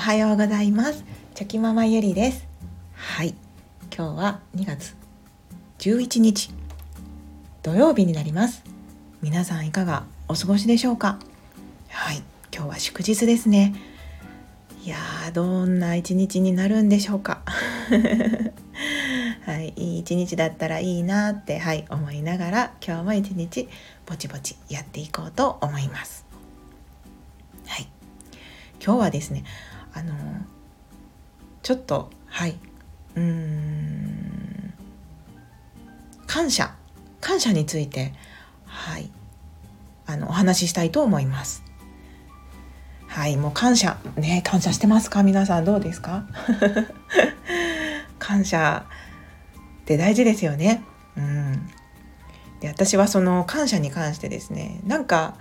はようございます。チョキママゆりです。はい。今日は2月11日土曜日になります。皆さんいかがお過ごしでしょうか？はい。今日は祝日ですね。いやーどんな一日になるんでしょうか？はい、いい一日だったらいいなって、はい、思いながら今日も一日ぼちぼちやっていこうと思います。はい、今日はですねあのちょっとはい。うーん。感謝。感謝についてはい。あのお話ししたいと思います。はい。もう感謝。ね感謝してますか？皆さんどうですか？感謝って大事ですよね。うん、で私はその感謝に関してですね。なんか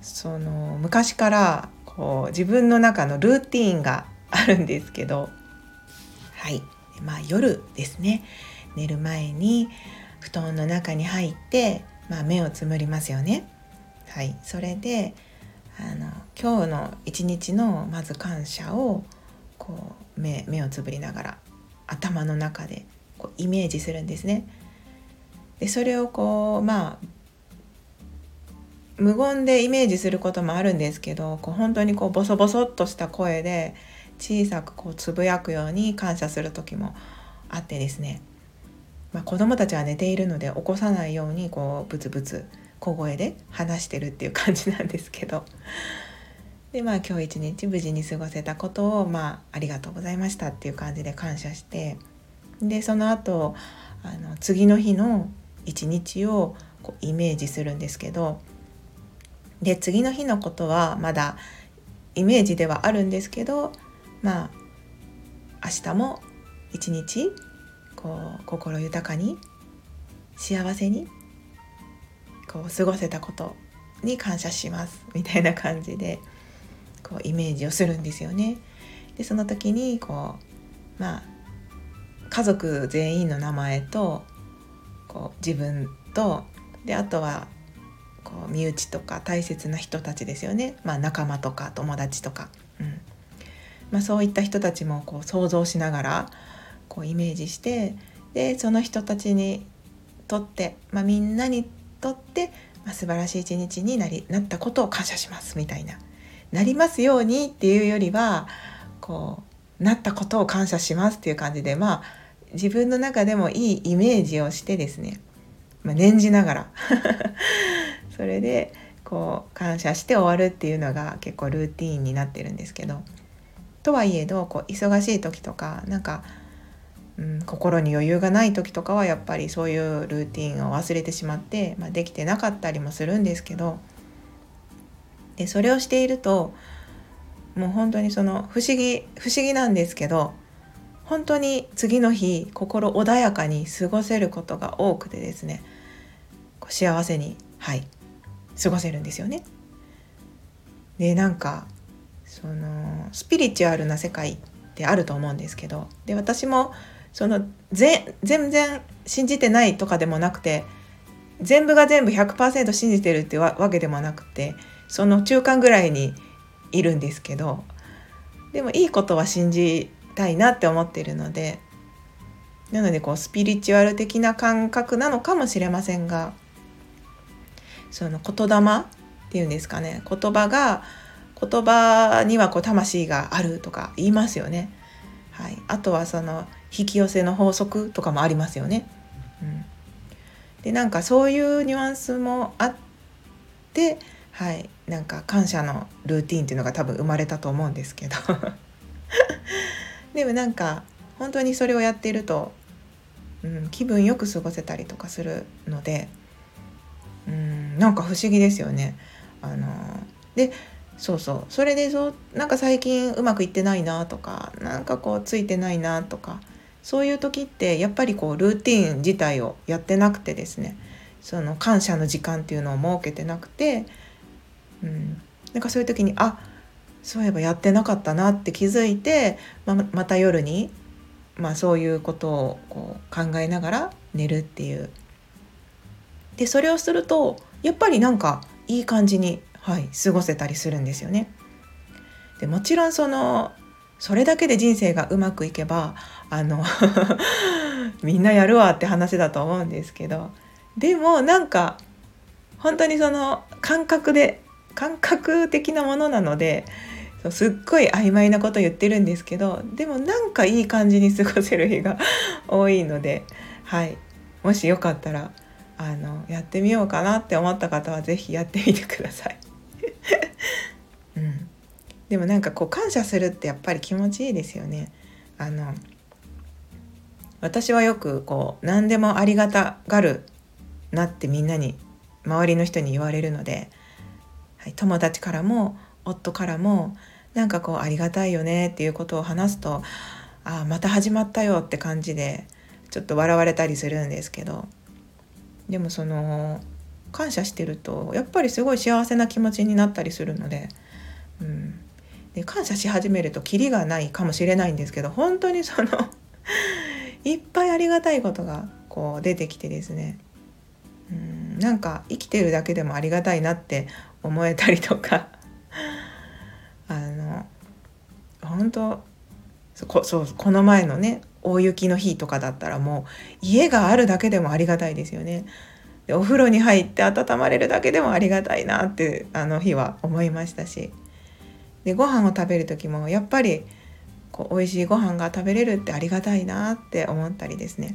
その昔からこう自分の中のルーティンがあるんですけどはいまあ夜ですね寝る前に布団の中に入って、まあ、目をつむりますよね。はい、それであの今日の一日のまず感謝をこう目目をつぶりながら頭の中でこうイメージするんですね。でそれをこうまあ無言でイメージすることもあるんですけどこう本当にこうボソボソっとした声で小さくこうつぶやくように感謝する時もあってですね、まあ、子供たちは寝ているので起こさないようにこうブツブツ小声で話してるっていう感じなんですけど。でまあ今日一日無事に過ごせたことをまあありがとうございましたっていう感じで感謝してでその後あの次の日の一日をこうイメージするんですけどで次の日のことはまだイメージではあるんですけどまあ明日も一日こう心豊かに幸せにこう過ごせたことに感謝しますみたいな感じでこうイメージをするんですよね。でその時にこうまあ家族全員の名前とこう自分とであとはこう身内とか大切な人たちですよね、まあ、仲間とか友達とか、うん。まあ、そういった人たちもこう想像しながらこうイメージしてでその人たちにとって、まあ、みんなにとって、まあ、素晴らしい一日になりなったことを感謝しますみたいな。なりますようにっていうよりはこうなったことを感謝しますっていう感じでまあ自分の中でもいいイメージをしてですね、まあ、念じながら。それでこう感謝して終わるっていうのが結構ルーティーンになってるんですけどとはいえどこう忙しい時とかなんか、うん、心に余裕がない時とかはやっぱりそういうルーティンを忘れてしまって、まあ、できてなかったりもするんですけどでそれをしているともう本当にその不思議不思議なんですけど本当に次の日心穏やかに過ごせることが多くてですね幸せにはい過ごせるんですよね。でなんかそのスピリチュアルな世界ってあると思うんですけどで私もその全然信じてないとかでもなくて全部が全部100%信じてるってわけでもなくてその中間ぐらいにいるんですけどでもいいことは信じたいなって思ってるのでなのでこうスピリチュアル的な感覚なのかもしれませんがその言霊っていうんですかね。言葉が言葉にはこう魂があるとか言いますよね。はい、あとはその引き寄せの法則とかもありますよね。うん、でなんかそういうニュアンスもあってはい。なんか感謝のルーティンっていうのが多分生まれたと思うんですけど。でもなんか本当にそれをやっていると、うん、気分よく過ごせたりとかするので、うん、なんか不思議ですよね。あのでそうそうそれでそうなんか最近うまくいってないなとかなんかこうついてないなとかそういう時ってやっぱりこうルーティン自体をやってなくてですねその感謝の時間っていうのを設けてなくて、うん、なんかそういう時にあそういえばやってなかったなって気づいて、ままた夜に、まあ、そういうことをこう考えながら寝るっていう。でそれをするとやっぱりなんかいい感じに、はい、過ごせたりするんですよね。でもちろんそのそれだけで人生がうまくいけばあの みんなやるわって話だと思うんですけどでもなんか本当にその感覚で感覚的なものなのですっごい曖昧なこと言ってるんですけどでもなんかいい感じに過ごせる日が 多いので、はい、もしよかったらあのやってみようかなって思った方は是非やってみてください。うん、でもなんかこう感謝するってやっぱり気持ちいいですよね。あの私はよくこう何でもありがたがるなってみんなに周りの人に言われるので、はい、友達からも夫からもなんかこうありがたいよねっていうことを話すとああまた始まったよって感じでちょっと笑われたりするんですけどでもその感謝してるとやっぱりすごい幸せな気持ちになったりするので,、うん、で感謝し始めるとキリがないかもしれないんですけど本当にその いっぱいありがたいことがこう出てきてですね。うんなんか生きてるだけでもありがたいなって思えたりとか あの本当こそうこの前のね大雪の日とかだったらもう家があるだけでもありがたいですよね。でお風呂に入って温まれるだけでもありがたいなってあの日は思いましたしでご飯を食べる時もやっぱりこう美味しいご飯が食べれるってありがたいなって思ったりですね。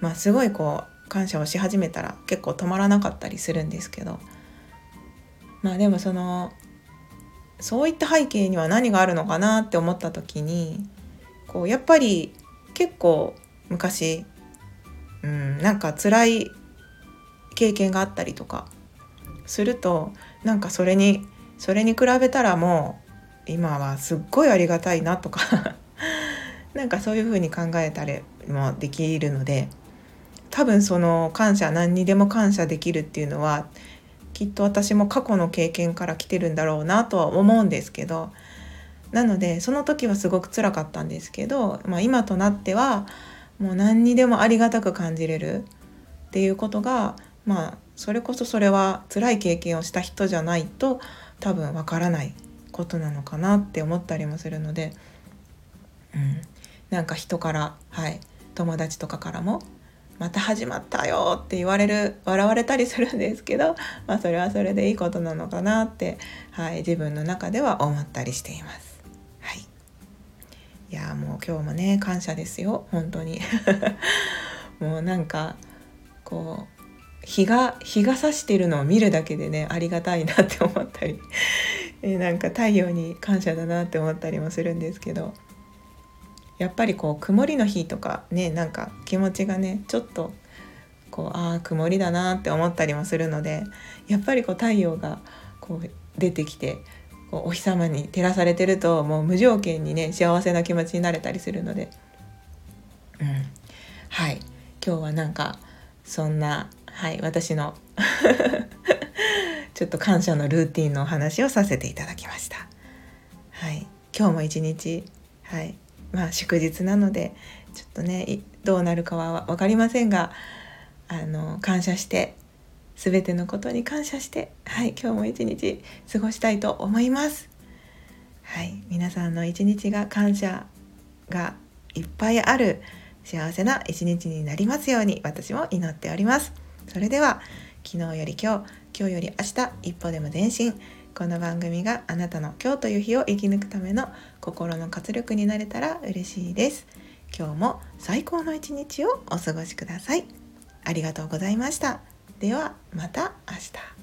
まあすごいこう感謝をし始めたら結構止まらなかったりするんですけどまあでもそのそういった背景には何があるのかなって思った時にこうやっぱり結構昔、うん、なんか辛い経験があったりとかするとなんかそれにそれに比べたらもう今はすっごいありがたいなとか なんかそういうふうに考えたりもできるので多分その感謝何にでも感謝できるっていうのはきっと私も過去の経験から来てるんだろうなとは思うんですけどなのでその時はすごく辛かったんですけど、まあ、今となってはもう何にでもありがたく感じれるっていうことがまあそれこそそれは辛い経験をした人じゃないと多分わからないことなのかなって思ったりもするので、うん、なんか人からはい友達とかからもまた始まったよって言われる笑われたりするんですけど、まあ、それはそれでいいことなのかなって、はい、自分の中では思ったりしています。いやもう今日もね感謝ですよ。本当に。もうなんかこう日が日が差してるのを見るだけでねありがたいなって思ったり。えなんか太陽に感謝だなって思ったりもするんですけど。やっぱりこう曇りの日とかねなんか気持ちがねちょっとこうああ曇りだなって思ったりもするのでやっぱりこう太陽がこう出てきてこうお日様に照らされてるともう無条件にね幸せな気持ちになれたりするので、うん、はい。今日はなんかそんな、はい、私の ちょっと感謝のルーティンのお話をさせていただきました。はい、今日も一日、はい、まあ祝日なのでちょっとねどうなるかは分かりませんがあの感謝して全てのことに感謝してはい今日も一日過ごしたいと思います。はい皆さんの一日が感謝がいっぱいある幸せな一日になりますように私も祈っております。それでは昨日より今日今日より明日一歩でも前進。この番組があなたの今日という日を生き抜くための心の活力になれたら嬉しいです。今日も最高の一日をお過ごしください。ありがとうございました。ではまた明日。